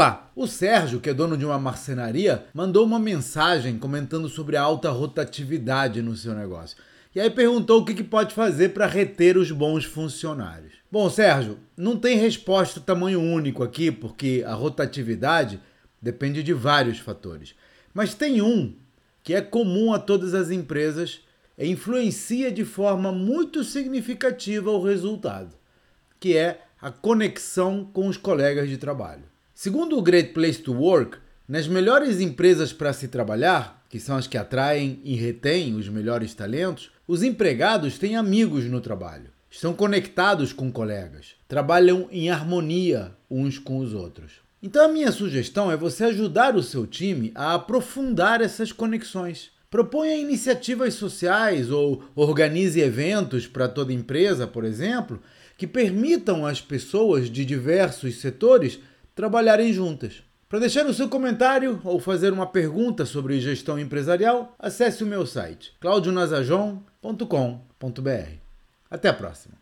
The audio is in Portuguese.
Olá, o Sérgio, que é dono de uma marcenaria, mandou uma mensagem comentando sobre a alta rotatividade no seu negócio. E aí perguntou o que, que pode fazer para reter os bons funcionários. Bom, Sérgio, não tem resposta tamanho único aqui, porque a rotatividade depende de vários fatores. Mas tem um que é comum a todas as empresas e influencia de forma muito significativa o resultado, que é a conexão com os colegas de trabalho. Segundo o Great Place to Work, nas melhores empresas para se trabalhar, que são as que atraem e retêm os melhores talentos, os empregados têm amigos no trabalho, estão conectados com colegas, trabalham em harmonia uns com os outros. Então a minha sugestão é você ajudar o seu time a aprofundar essas conexões. Proponha iniciativas sociais ou organize eventos para toda empresa, por exemplo, que permitam às pessoas de diversos setores trabalharem juntas. Para deixar o seu comentário ou fazer uma pergunta sobre gestão empresarial, acesse o meu site claudionazajon.com.br. Até a próxima!